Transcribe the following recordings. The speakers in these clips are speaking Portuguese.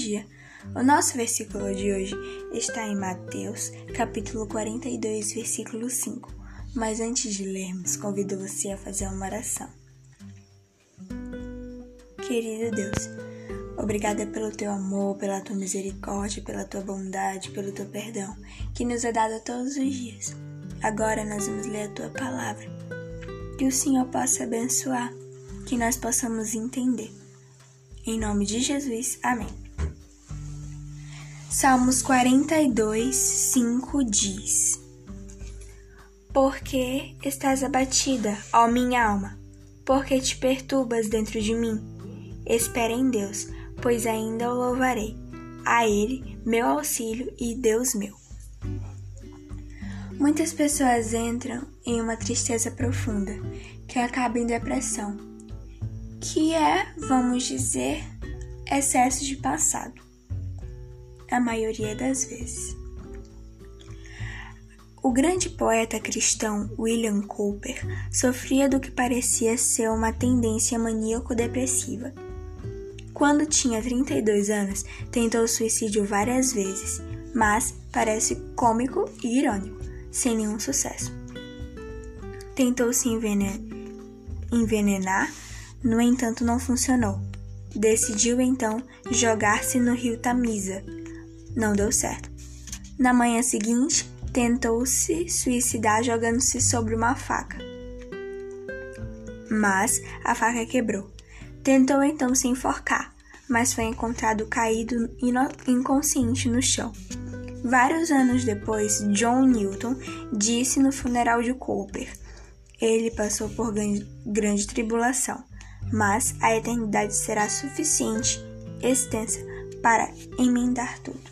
dia. O nosso versículo de hoje está em Mateus, capítulo 42, versículo 5. Mas antes de lermos, convido você a fazer uma oração. Querido Deus, obrigada pelo teu amor, pela tua misericórdia, pela tua bondade, pelo teu perdão, que nos é dado todos os dias. Agora nós vamos ler a tua palavra. Que o Senhor possa abençoar, que nós possamos entender. Em nome de Jesus, amém. Salmos 42, 5 diz: Por que estás abatida, ó minha alma? Por que te perturbas dentro de mim? Espera em Deus, pois ainda o louvarei. A Ele, meu auxílio e Deus meu. Muitas pessoas entram em uma tristeza profunda que acaba em depressão, que é, vamos dizer, excesso de passado a maioria das vezes. O grande poeta cristão William Cooper sofria do que parecia ser uma tendência maníaco-depressiva. Quando tinha 32 anos, tentou suicídio várias vezes, mas parece cômico e irônico, sem nenhum sucesso. Tentou se envenenar, no entanto não funcionou. Decidiu então jogar-se no rio Tamisa, não deu certo. Na manhã seguinte, tentou se suicidar jogando-se sobre uma faca. Mas a faca quebrou. Tentou então se enforcar, mas foi encontrado caído inconsciente no chão. Vários anos depois, John Newton disse no funeral de Cooper: Ele passou por grande tribulação, mas a eternidade será suficiente, extensa, para emendar tudo.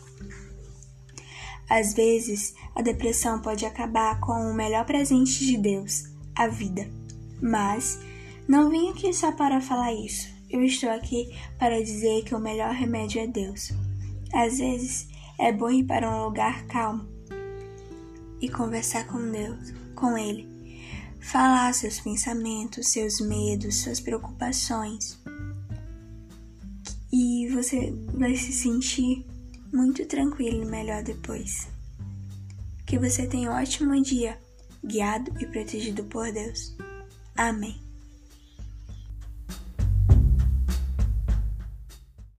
Às vezes, a depressão pode acabar com o melhor presente de Deus, a vida. Mas não vim aqui só para falar isso. Eu estou aqui para dizer que o melhor remédio é Deus. Às vezes, é bom ir para um lugar calmo e conversar com Deus, com Ele. Falar seus pensamentos, seus medos, suas preocupações. E você vai se sentir muito tranquilo e melhor depois. Que você tenha um ótimo dia, guiado e protegido por Deus. Amém.